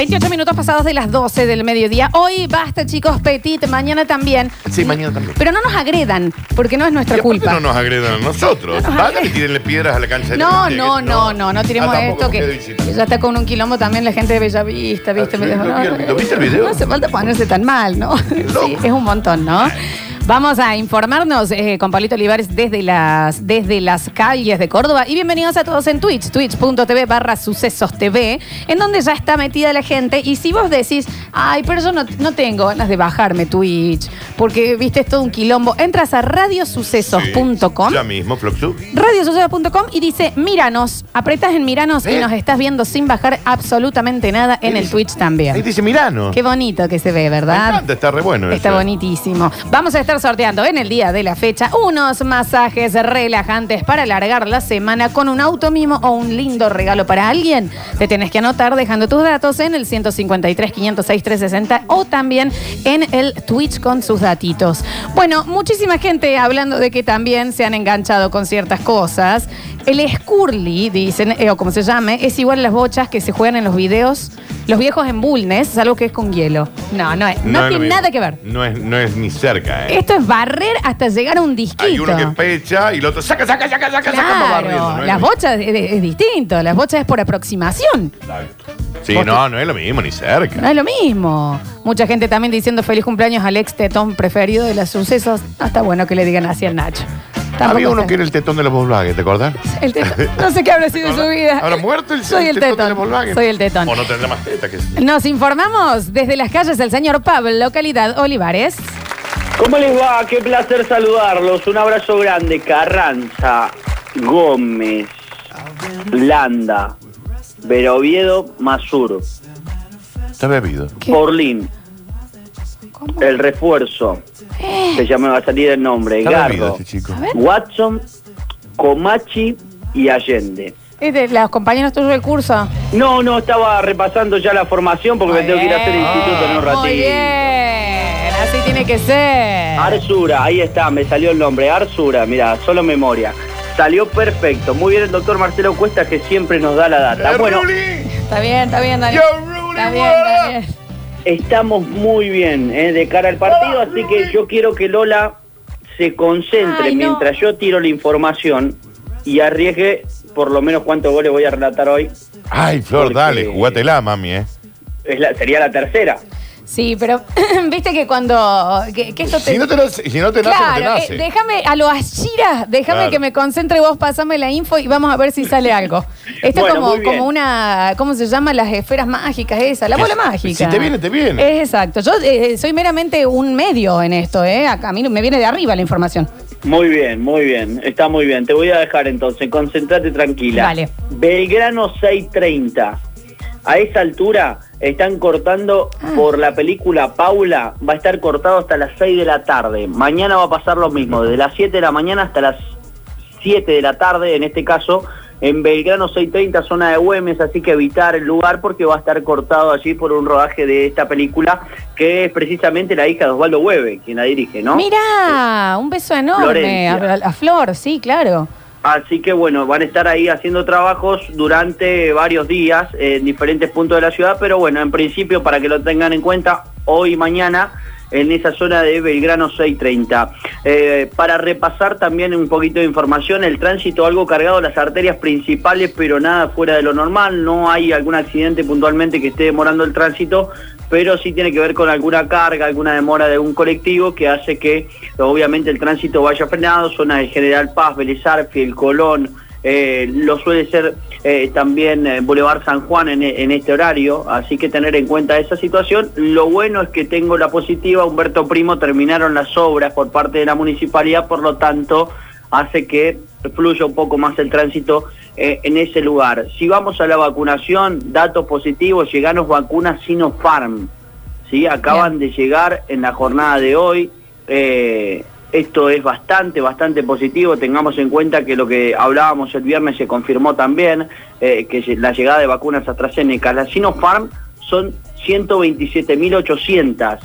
28 minutos pasados de las 12 del mediodía. Hoy basta, chicos, Petit, mañana también. Sí, mañana también. Pero no nos agredan, porque no es nuestra ¿Y aparte culpa. no nos agredan a nosotros. No nos Vayan agredan. y tírenle piedras a la cancha de No, no, que- no, no, no tiremos Ah, esto que, ya está con un quilombo también la gente de Bellavista, ¿viste? Ah, sí, Me dijo, lo vi, no, ¿lo viste el video? No hace falta ponerse tan mal, ¿no? Sí, es un montón, ¿no? Vamos a informarnos eh, con Pablito Olivares desde las, desde las calles de Córdoba. Y bienvenidos a todos en Twitch, twitch.tv barra sucesos TV, en donde ya está metida la gente. Y si vos decís, ay, pero yo no, no tengo ganas de bajarme Twitch, porque viste es todo un quilombo, entras a radiosucesos.com. Ya mismo, Floxu. radiosucesos.com y dice Míranos. Apretas en Míranos y ¿Eh? nos estás viendo sin bajar absolutamente nada en el Twitch Ahí también. dice Mirano. Qué bonito que se ve, Me ¿verdad? encanta, está re bueno. Está eso. bonitísimo. Vamos a estar sorteando en el día de la fecha unos masajes relajantes para alargar la semana con un auto mimo o un lindo regalo para alguien. Te tenés que anotar dejando tus datos en el 153 506 360 o también en el Twitch con sus datitos. Bueno, muchísima gente hablando de que también se han enganchado con ciertas cosas. El Scurly, dicen, eh, o como se llame, es igual a las bochas que se juegan en los videos. Los viejos en Bulnes, salvo que es con hielo. No, no, es, no, es lo tiene mismo. nada que ver. No es, no es ni cerca, ¿eh? Esto es barrer hasta llegar a un disquito. Hay uno que pecha y el otro saca, saca, saca, saca, saca, va barriendo. Claro, no es las lo bochas es, es distinto. Las bochas es por aproximación. Sí, no, no es lo mismo, ni cerca. No es lo mismo. Mucha gente también diciendo feliz cumpleaños al ex tetón preferido de los sucesos. No está bueno que le digan así al Nacho. Tampoco Había uno que era el tetón de los Volkswagen, ¿te acordás? El tetón. No sé qué habrá sido su vida. ¿Habrá muerto el, Soy el tetón de los Volkswagen? Soy el tetón. O no tendrá más teta que Nos informamos desde las calles del señor Pablo, localidad Olivares. ¿Cómo les va? Qué placer saludarlos. Un abrazo grande. Carranza, Gómez, Landa, Veroviedo, Masur, Está bebido. ¿Qué? Porlín, El Refuerzo. Se llama, va a salir el nombre. Está Garro, este chico. Watson, Comachi y Allende. ¿Es de los compañeros tuyos del curso? No, no, estaba repasando ya la formación porque me Muy tengo que ir a hacer el instituto en un ratito. Muy bien, así tiene que ser. Arsura, ahí está, me salió el nombre. Arsura, mira, solo memoria. Salió perfecto. Muy bien el doctor Marcelo Cuesta que siempre nos da la data. ¡Eh, Bueno, Ruli! Está bien, está bien, Daniel. Está bien, está bien. Estamos muy bien eh, de cara al partido, así que yo quiero que Lola se concentre Ay, no. mientras yo tiro la información y arriesgue por lo menos cuántos goles voy a relatar hoy. Ay, Flor, dale, jugátela, mami, ¿eh? Es la- sería la tercera. Sí, pero viste que cuando. Que, que esto te. Si no te, nace- si no te nace, no te Claro, nace. eh, déjame a lo Ashira, déjame Claro. que me concentre vos, pasame la info y vamos a ver si sale algo. Esto Bueno, es como, como una, ¿cómo se llama? Las esferas mágicas esa, la bola mágica. si te viene, te viene. Es exacto. Yo eh, soy meramente un medio en esto, ¿eh? Acá, a mí me viene de arriba la información. Muy bien, muy bien, está muy bien. Te voy a dejar entonces, concentrate tranquila. Dale. Belgrano 630. A esa altura están cortando Ah. por la película Paula, va a estar cortado hasta las 6 de la tarde. Mañana va a pasar lo mismo, desde las 7 de la mañana hasta las 7 de la tarde, en este caso en Belgrano 630, zona de Güemes, así que evitar el lugar porque va a estar cortado allí por un rodaje de esta película que es precisamente la hija de Osvaldo Hueve, quien la dirige, ¿no? Mira, un beso enorme a, a Flor, sí, claro. Así que bueno, van a estar ahí haciendo trabajos durante varios días en diferentes puntos de la ciudad, pero bueno, en principio para que lo tengan en cuenta, hoy y mañana en esa zona de Belgrano 630. Eh, para repasar también un poquito de información, el tránsito algo cargado, las arterias principales, pero nada fuera de lo normal, no hay algún accidente puntualmente que esté demorando el tránsito, pero sí tiene que ver con alguna carga, alguna demora de un colectivo que hace que obviamente el tránsito vaya frenado, zona de General Paz, Vélez Arfi, el Colón, eh, lo suele ser eh, también eh, Boulevard San Juan en, en este horario, así que tener en cuenta esa situación. Lo bueno es que tengo la positiva, Humberto Primo terminaron las obras por parte de la municipalidad, por lo tanto hace que fluya un poco más el tránsito eh, en ese lugar. Si vamos a la vacunación, datos positivos, llegaron vacunas Sinopharm, ¿sí? acaban de llegar en la jornada de hoy. eh, esto es bastante, bastante positivo. Tengamos en cuenta que lo que hablábamos el viernes se confirmó también, eh, que la llegada de vacunas AstraZeneca, la Sinopharm son 127.800,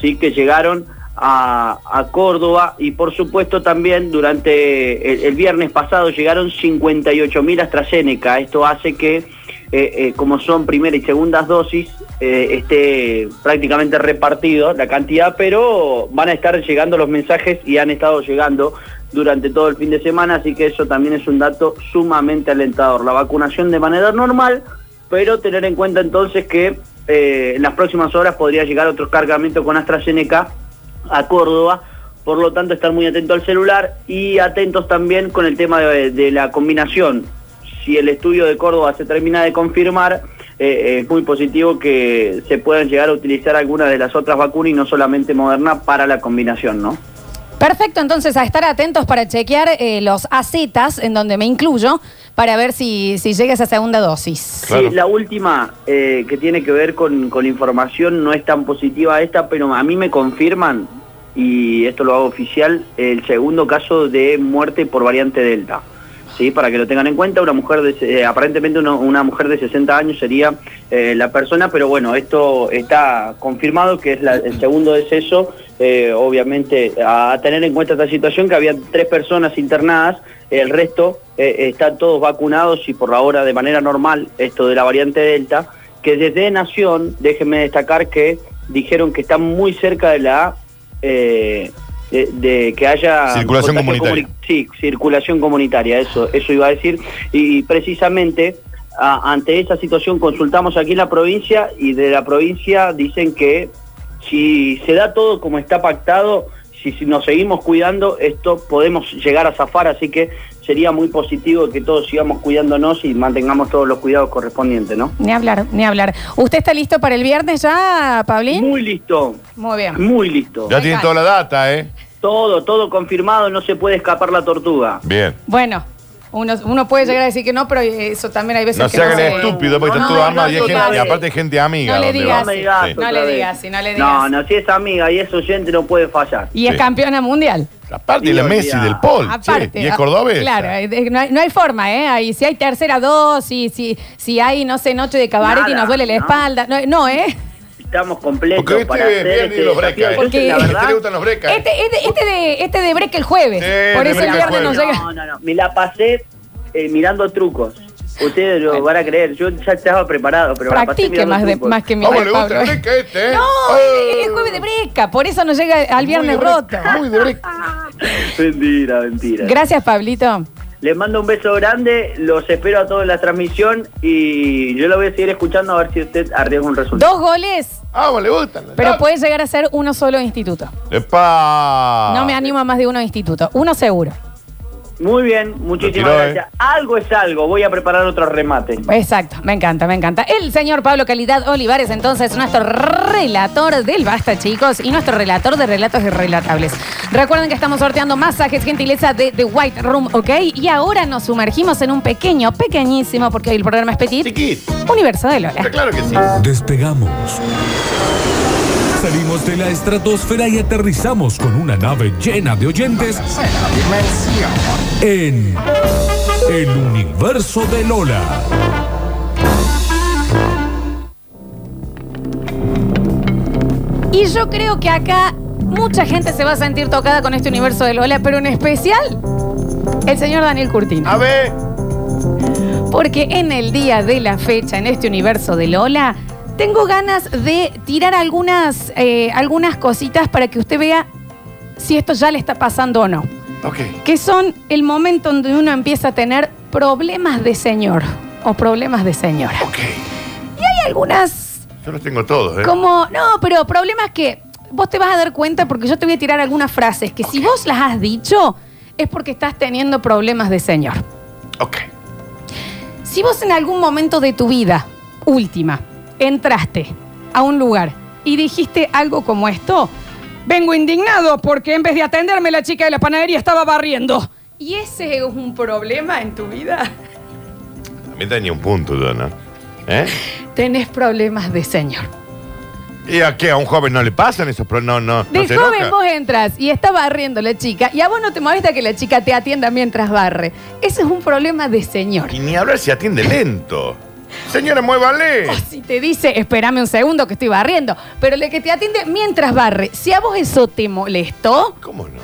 ¿sí? que llegaron a, Córdoba y por supuesto también durante el, viernes pasado llegaron 58.000 AstraZeneca. Esto hace que, eh, eh, como son primera y segundas dosis, eh, esté prácticamente repartido la cantidad, pero van a estar llegando los mensajes y han estado llegando durante todo el fin de semana, así que eso también es un dato sumamente alentador. La vacunación de manera normal, pero tener en cuenta entonces que eh, en las próximas horas podría llegar otro cargamento con AstraZeneca a Córdoba, por lo tanto estar muy atento al celular y atentos también con el tema de, de la combinación. Si el estudio de Córdoba se termina de confirmar, eh, es muy positivo que se puedan llegar a utilizar algunas de las otras vacunas y no solamente Moderna para la combinación, ¿no? Perfecto, entonces a estar atentos para chequear eh, los AZs, en donde me incluyo, para ver si, si llega esa segunda dosis. Claro. Sí, la última eh, que tiene que ver con, con información no es tan positiva esta, pero a mí me confirman, y esto lo hago oficial, el segundo caso de muerte por variante Delta. ¿Sí? para que lo tengan en cuenta, una mujer eh, aparentemente una, mujer de 60 años sería eh, la persona, pero bueno, esto está confirmado que es el segundo deceso, eh, obviamente a tener en cuenta esta situación que había tres personas internadas, el resto están todos vacunados y por ahora de manera normal esto de la variante Delta, que desde Nación, déjenme destacar que dijeron que están muy cerca de la de, de, que haya circulación comunitaria. Comuni sí, circulación comunitaria, eso, eso iba a decir. Y precisamente a, ante esa situación consultamos aquí en la provincia y de la provincia dicen que si se da todo como está pactado, si, si nos seguimos cuidando, esto podemos llegar a zafar, así que sería muy positivo que todos sigamos cuidándonos y mantengamos todos los cuidados correspondientes, ¿no? Ni hablar, ni hablar. ¿Usted está listo para el viernes ya, Pablín? Muy listo. Muy bien. Muy listo. Ya tienen toda la data, ¿eh? Todo, todo confirmado, no se puede escapar la tortuga. Bien. Bueno. Uno, uno puede llegar a decir que no, pero eso también hay veces no que se hagan no estúpido, porque no, están todos armados y, hay gente, y aparte hay gente amiga. No le digas, no, sí. no le digas, si no le digas. No, no, si es amiga y es oyente no puede fallar. Y es campeona mundial. Aparte, y la Messi del Pol. Aparte, che, y es cordobés. Claro, no hay, no hay forma, ¿eh? Ahí, si hay tercera dosis, si, si hay, no sé, noche de cabaret Nada, y nos duele la no. espalda. No, no, ¿eh? Estamos completos Porque este para hacer este los. ¿eh? Porque- la A este verdad, le gustan los brecas. Este, este, este de, este de break el jueves. Sí, Por eso el viernes jueves. llega. no, no, no, me la pasé eh, mirando trucos. Ustedes lo van a creer, yo ya estaba preparado, pero me la pasé Practique más, de, más que mi ¿Cómo le gusta el breca este, eh? No, Oh. es el jueves de breca, por eso nos llega al viernes Muy de roto. breca, Muy de breca. Mentira, mentira. Gracias, Pablito. Les mando un beso grande, los espero a todos en la transmisión y yo lo voy a seguir escuchando a ver si usted arriesga un resultado. Dos goles, Ah, le gustan. pero puede llegar a ser uno solo de instituto. ¡Epa! No me animo a más de uno de instituto. Uno seguro. Muy bien, muchísimas tiró, ¿eh? gracias. Algo es algo, voy a preparar otro remate. Exacto, me encanta, me encanta. El señor Pablo Calidad Olivares, entonces, nuestro relator del Basta, chicos, y nuestro relator de relatos irrelatables. Recuerden que estamos sorteando masajes gentileza de The White Room, ¿ok? Y ahora nos sumergimos en un pequeño, pequeñísimo, porque hoy el programa es petit, Chiquito. universo de Lola. Está claro que sí. Despegamos. Salimos de la estratosfera y aterrizamos con una nave llena de oyentes en el universo de Lola. Y yo creo que acá mucha gente se va a sentir tocada con este universo de Lola, pero en especial el señor Daniel Curtino. A ver. Porque en el día de la fecha, en este universo de Lola, tengo ganas de tirar algunas, eh, algunas cositas para que usted vea si esto ya le está pasando o no. Ok. Que son el momento donde uno empieza a tener problemas de señor o problemas de señora. Ok. Y hay algunas Yo los tengo todos, ¿eh? como, no, pero problemas que vos te vas a dar cuenta porque yo te voy a tirar algunas frases que si vos las has dicho es porque estás teniendo problemas de señor. Ok. Si vos en algún momento de tu vida, última, entraste a un lugar y dijiste algo como esto, vengo indignado porque en vez de atenderme la chica de la panadería estaba barriendo. ¿Y ese es un problema en tu vida? También tenía un punto yo, ¿no? ¿Eh? Tenés problemas de señor. ¿Y a qué? ¿A un joven no le pasan esos problemas? No, no, De no se joven enoja. vos entras y está barriendo la chica y a vos no te molesta que la chica te atienda mientras barre. Ese es un problema de señor. Y ni hablar si atiende lento. Señora, muévale. O si te dice, espérame un segundo que estoy barriendo, pero el que te atiende mientras barre, si a vos eso te molestó, ¿Cómo no?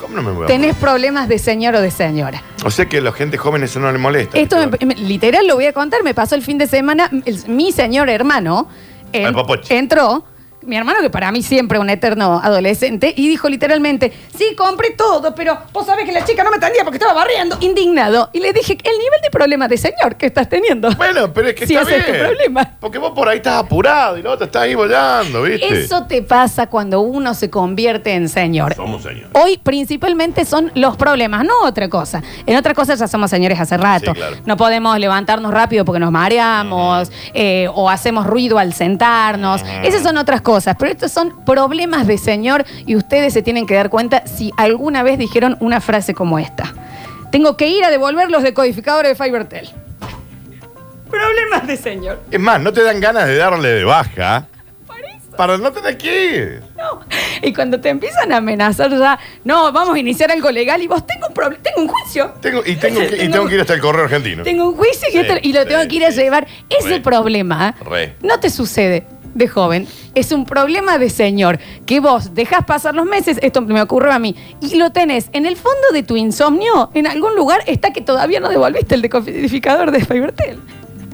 ¿Cómo no me voy a tenés problemas de señor o de señora. O sea que a la gente joven eso no le molesta. Esto, me- me- literal, lo voy a contar, me pasó el fin de semana, el- mi señor hermano en- Al entró, mi hermano que para mí siempre un eterno adolescente, y dijo literalmente, sí, compré todo, pero vos sabés que la chica no me atendía porque estaba barriendo, indignado. Y le dije, el nivel de problema de señor que estás teniendo. Bueno, pero es que Sí, está ese es tu bien. problema. Porque vos por ahí estás apurado y la otra está ahí bollando, ¿viste? Eso te pasa cuando uno se convierte en señor. Somos señores. Hoy principalmente son los problemas, no otra cosa. En otra cosa ya somos señores hace rato. Sí, claro. No podemos levantarnos rápido porque nos mareamos eh, o hacemos ruido al sentarnos. Esas son otras cosas, pero estos son problemas de señor y ustedes se tienen que dar cuenta si alguna vez dijeron una frase como esta. Tengo que ir a devolver los decodificadores de Fibertel. Problemas de señor. Es más, no te dan ganas de darle de baja para no tener que ir. No. Y cuando te empiezan a amenazar ya, no, vamos a iniciar algo legal y vos tengo un problema, tengo un juicio. Tengo, y, tengo que, y tengo que ir hasta el correo argentino. Tengo un juicio y, esto- y lo tengo que ir a sí. llevar. Ese Re. problema Re. no te sucede de joven. Es un problema de señor que vos dejas pasar los meses, esto me ocurrió a mí, y lo tenés en el fondo de tu insomnio, en algún lugar está que todavía no devolviste el decodificador de Fibertel.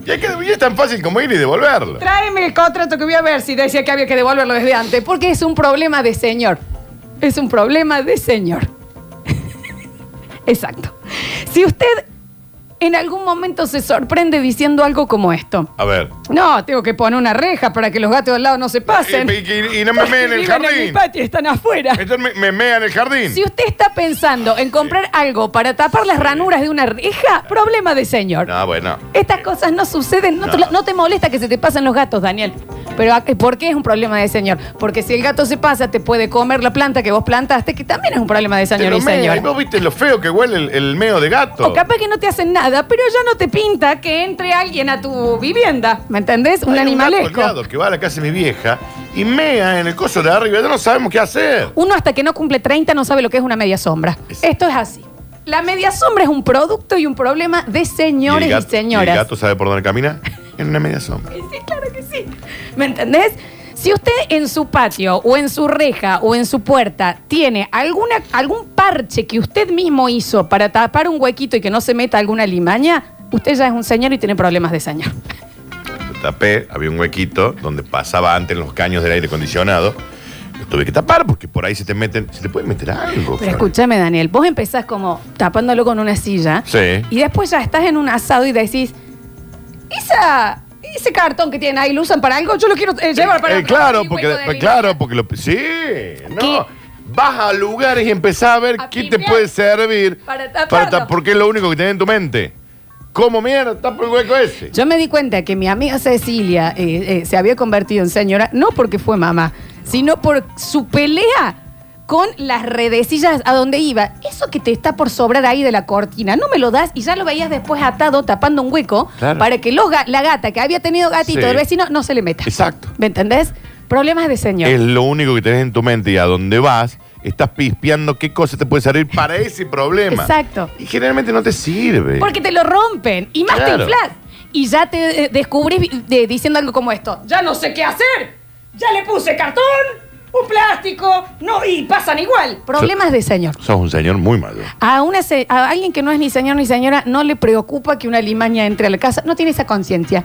Y, hay que, y es tan fácil como ir y devolverlo. Tráeme el contrato que voy a ver si decía que había que devolverlo desde antes, porque es un problema de señor. Es un problema de señor. Exacto. Si usted en algún momento se sorprende diciendo algo como esto. A ver. No, tengo que poner una reja para que los gatos al lado no se pasen. Y, y- y no me meen en el Viven en mi jardín. patio, están afuera. Entonces me, me mea en el jardín. Si usted está pensando en comprar algo para tapar las ranuras de una reja, problema de señor. No, bueno. Estas cosas no suceden, no, Te, No. lo- no te molesta que se te pasen los gatos, Daniel. Pero ¿a qué- ¿por qué es un problema de señor? Porque si el gato se pasa, te puede comer la planta que vos plantaste, que también es un problema de Te señor lo y mea. Y vos viste lo feo que huele el, el meo de gato. O capaz que no te hacen nada, pero ya no te pinta que entre alguien a tu vivienda. ¿Me entendés? Un Hay gato al lado que va a la casa de mi vieja y mea en el coso de arriba. Ya no sabemos qué hacer. Uno hasta que no cumple 30 no sabe lo que es una media sombra. Es- Esto es así. La media sombra es un producto y un problema de señores ¿Y y, el gato, señoras. ¿y el gato sabe por dónde camina? En una media sombra. Sí, claro que sí. ¿Me entendés? Si usted en su patio o en su reja o en su puerta tiene alguna, algún parche que usted mismo hizo para tapar un huequito y que no se meta alguna limaña, usted ya es un señor y tiene problemas de señor. Tapé, había un huequito donde pasaba antes los caños del aire acondicionado. Lo tuve que tapar porque por ahí se te meten, se te puede meter algo. Pero escúchame, Daniel, vos empezás como tapándolo con una silla Sí. y después ya estás en un asado y decís, esa, ese cartón que tienen ahí, ¿lo usan para algo? Yo lo quiero eh, llevar para Eh, claro, mi porque, hueco de limaña". claro, porque lo, sí, no. Vas a lugares y empezás a ver A qué te pipear. puede servir Para taparlo. ta- porque es lo único que tenés en tu mente. ¿Cómo mierda tapa el hueco ese? Yo me di cuenta que mi amiga Cecilia eh, eh, se había convertido en señora, no porque fue mamá, sino por su pelea con las redecillas a donde iba. Eso que te está por sobrar ahí de la cortina, no me lo das y ya lo veías después atado tapando un hueco Claro. para que los ga- la gata que había tenido gatito Sí. del vecino no se le meta. Exacto. ¿Me entendés? Problemas de señor. Es lo único que tenés en tu mente y a donde vas estás pispeando qué cosa te puede servir para ese problema. Exacto. Y generalmente no te sirve. Porque te lo rompen y más te Claro. inflas. Y ya te eh, descubrís de- diciendo algo como esto. Ya no sé qué hacer. Ya le puse cartón, un plástico, no, y pasan igual. Problemas de señor. Sos un señor muy mayor. A, una se- a alguien que no es ni señor ni señora no le preocupa que una limaña entre a la casa. No tiene esa conciencia.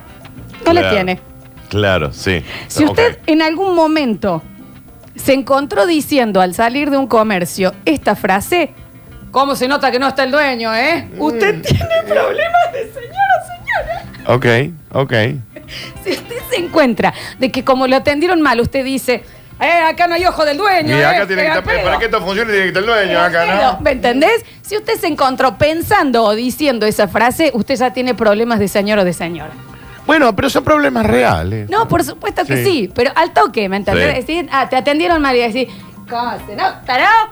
No la Claro. tiene. Claro, sí. Si Ok. usted en algún momento se encontró diciendo al salir de un comercio esta frase, ¿cómo se nota que no está el dueño, eh? Usted tiene problemas de señora o señora. Ok, ok. Si usted se encuentra de que como lo atendieron mal, usted dice, eh, acá no hay ojo del dueño. Y eh, acá tiene que eh, estar, pedo". para que esto funcione tiene que estar el dueño Eh, acá, pedo, ¿no? ¿Me entendés? Si usted se encontró pensando o diciendo esa frase, usted ya tiene problemas de señor o de señora. Bueno, pero son problemas reales. No, por supuesto que Sí. sí, pero al toque, ¿me entendés? Sí. Decir, ah, te atendieron mal y decir, ¿cómo se no? ¿Tarao?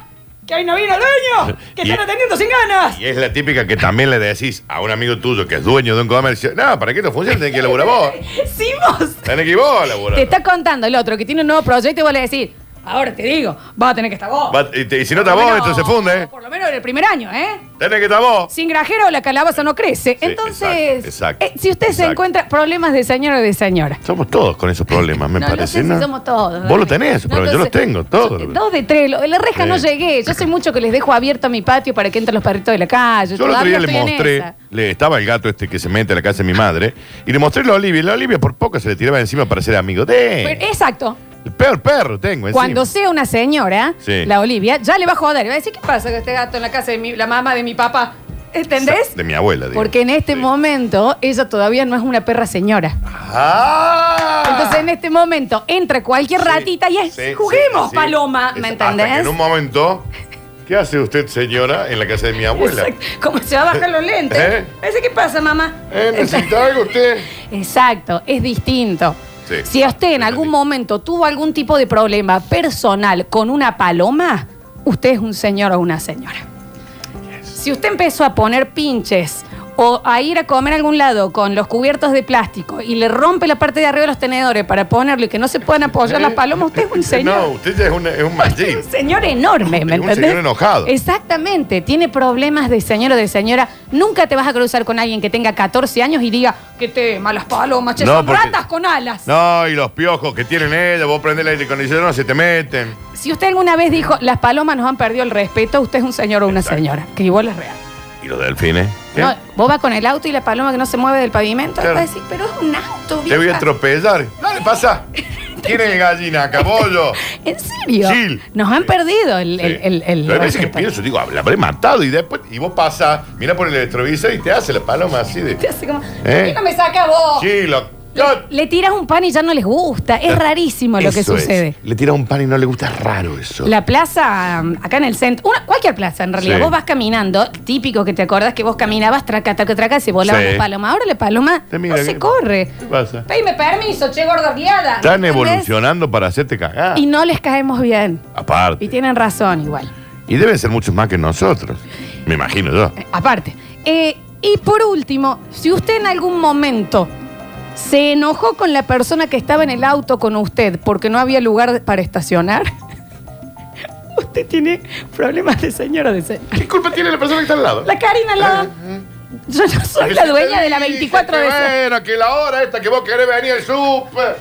Que hoy no vino el dueño, que Y- están atendiendo sin ganas. Y es la típica que también le decís a un amigo tuyo que es dueño de un comercio, no, para que esto funcione tenés que laburar vos. Sí, vos. Tenés que ir vos a laburar. Te está contando el otro que tiene un nuevo proyecto y vos le decís, ahora te digo, vas a tener que estar vos. Va- y, te- y si no está vos, menos- esto se funde. ¿eh? Por lo menos en el primer año, ¿eh? Tenés que estar vos. Sin grajero la calabaza no crece. Entonces, exacto, exacto, eh, si usted se exacto. encuentra problemas de señora o de señora. Somos todos con esos problemas, me no, parece. no sé ¿no? si somos todos. Vos lo tenés, esos No, problemas, yo los entonces, tengo, todos. yo- Dos de tres. Lo la reja Sí. no llegué. Yo sé mucho que les dejo abierto mi patio para que entren los perritos de la calle. Yo el otro Todavía día le estoy en mostré, esa. le estaba el gato este que se mete a la casa de mi madre, y le mostré a la Olivia, y la Olivia por poco se le tiraba encima para ser amigo de Pero- exacto. El peor perro tengo encima. Cuando sea una señora, Sí. la Olivia, ya le va a joder. Y va a decir, ¿qué pasa con este gato en la casa de mi, la mamá de mi papá? ¿Entendés? De mi abuela, digo. Porque en este Sí. momento ella todavía no es una perra señora. ¡Ah! Entonces en este momento entra cualquier Sí, ratita y es, sí, juguemos, sí, sí. paloma, ¿me Es- hasta entendés? en un momento, ¿qué hace usted, señora, en la casa de mi abuela? Exacto. Como se va a bajar los lentes. ¿Eh? Ese, ¿Qué pasa, mamá? ¿Eh? ¿Necesita algo usted? Exacto, es distinto. Sí. Si usted en algún momento tuvo algún tipo de problema personal con una paloma, usted es un señor o una señora. Si usted empezó a poner pinches o a ir a comer a algún lado con los cubiertos de plástico y le rompe la parte de arriba de los tenedores para ponerlo y que no se puedan apoyar las palomas, usted es un señor. No, usted ya es, una- es un machín. Un señor enorme, ¿me Es un entendés? señor enojado. Exactamente, tiene problemas de señor o de señora. Nunca te vas a cruzar con alguien que tenga 14 años y diga que tema las palomas, che, No, son porque- ratas con alas. No, y los piojos que tienen ella, vos prendés el aire acondicionado, se te meten. Si usted alguna vez dijo, las palomas nos han perdido el respeto, usted es un señor o una Exacto. señora, que igual es real. ¿Y los delfines? ¿Qué? No, vos vas con el auto y la paloma que no se mueve del pavimento, Claro. vas a decir, pero es un auto, Te voy a vieja". atropellar. Dale, pasa. ¿Quién es gallina, cabollo? ¿En serio? Gil. Nos han perdido el... el, el, el- Pero hay veces que pienso, digo, la habré matado y después, y vos pasas, mira por el electrovisor y te hace la paloma así de. Te hace como, ¿Eh? ¿por qué no me saca vos? Sí, lo. Le, le tiras un pan y ya no les gusta. Es rarísimo lo que Eso es. sucede. Le tira un pan y no le gusta, es raro eso. La plaza, um, acá en el centro, una- cualquier plaza en realidad, Sí. vos vas caminando, típico que te acordás que vos caminabas, traca, traca, traca, se volaba Sí. la paloma. Ahora la paloma Te mira no se que- corre. ¿Qué pasa? Pedime permiso, che, gordo guiada. Están ¿entendés? evolucionando para hacerte cagar. Y no les caemos bien. Aparte. Y tienen razón igual. Y deben ser muchos más que nosotros. Me imagino yo. Eh, Aparte. Eh, y por último, si usted en algún momento se enojó con la persona que estaba en el auto con usted porque no había lugar para estacionar, usted tiene problemas de señora de señor. ¿Qué culpa tiene la persona que está al lado? La Karina al lado. Yo no soy la dueña de la 24 de. Bueno, que la hora esta que vos querés venir al súper.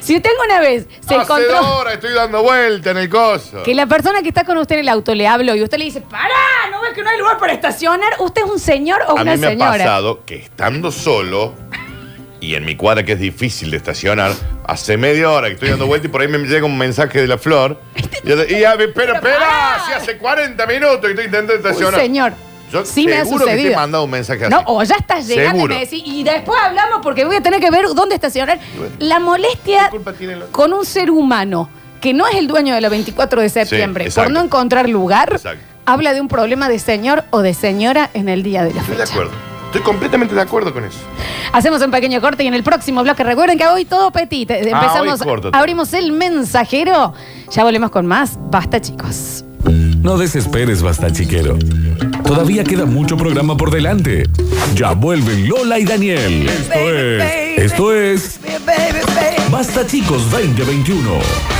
Si usted alguna vez se Hace encontró dos horas estoy dando vuelta en el coso. que la persona que está con usted en el auto le habló y usted le dice, ¡Para! ¿No ves que no hay lugar para estacionar? ¿Usted es un señor o A una mí me ha señora? pasado que estando solo y en mi cuadra que es difícil de estacionar, hace media hora que estoy dando vuelta y por ahí me llega un mensaje de la flor. Y, yo- y ya, pero espera, pará. si hace 40 minutos que estoy intentando estacionar. señor. Yo sí me ha seguro que te he sucedido. mandado un mensaje así. No, o ya estás llegando Seguro. y me decís, y después hablamos porque voy a tener que ver dónde estacionar. La molestia ¿Qué culpa tiene la- con un ser humano que no es el dueño de la 24 de septiembre por no encontrar lugar, Exacto. habla de un problema de señor o de señora en el día de la Estoy de fecha. acuerdo. Estoy completamente de acuerdo con eso. Hacemos un pequeño corte y en el próximo bloque recuerden que hoy todo petit. Empezamos, hoy corto todo. abrimos el mensajero. Ya volvemos con más. Basta, chicos. No desesperes, basta chiquero. Todavía queda mucho programa por delante. Ya vuelven Lola y Daniel. Esto es. Esto es. Basta chicos 2021.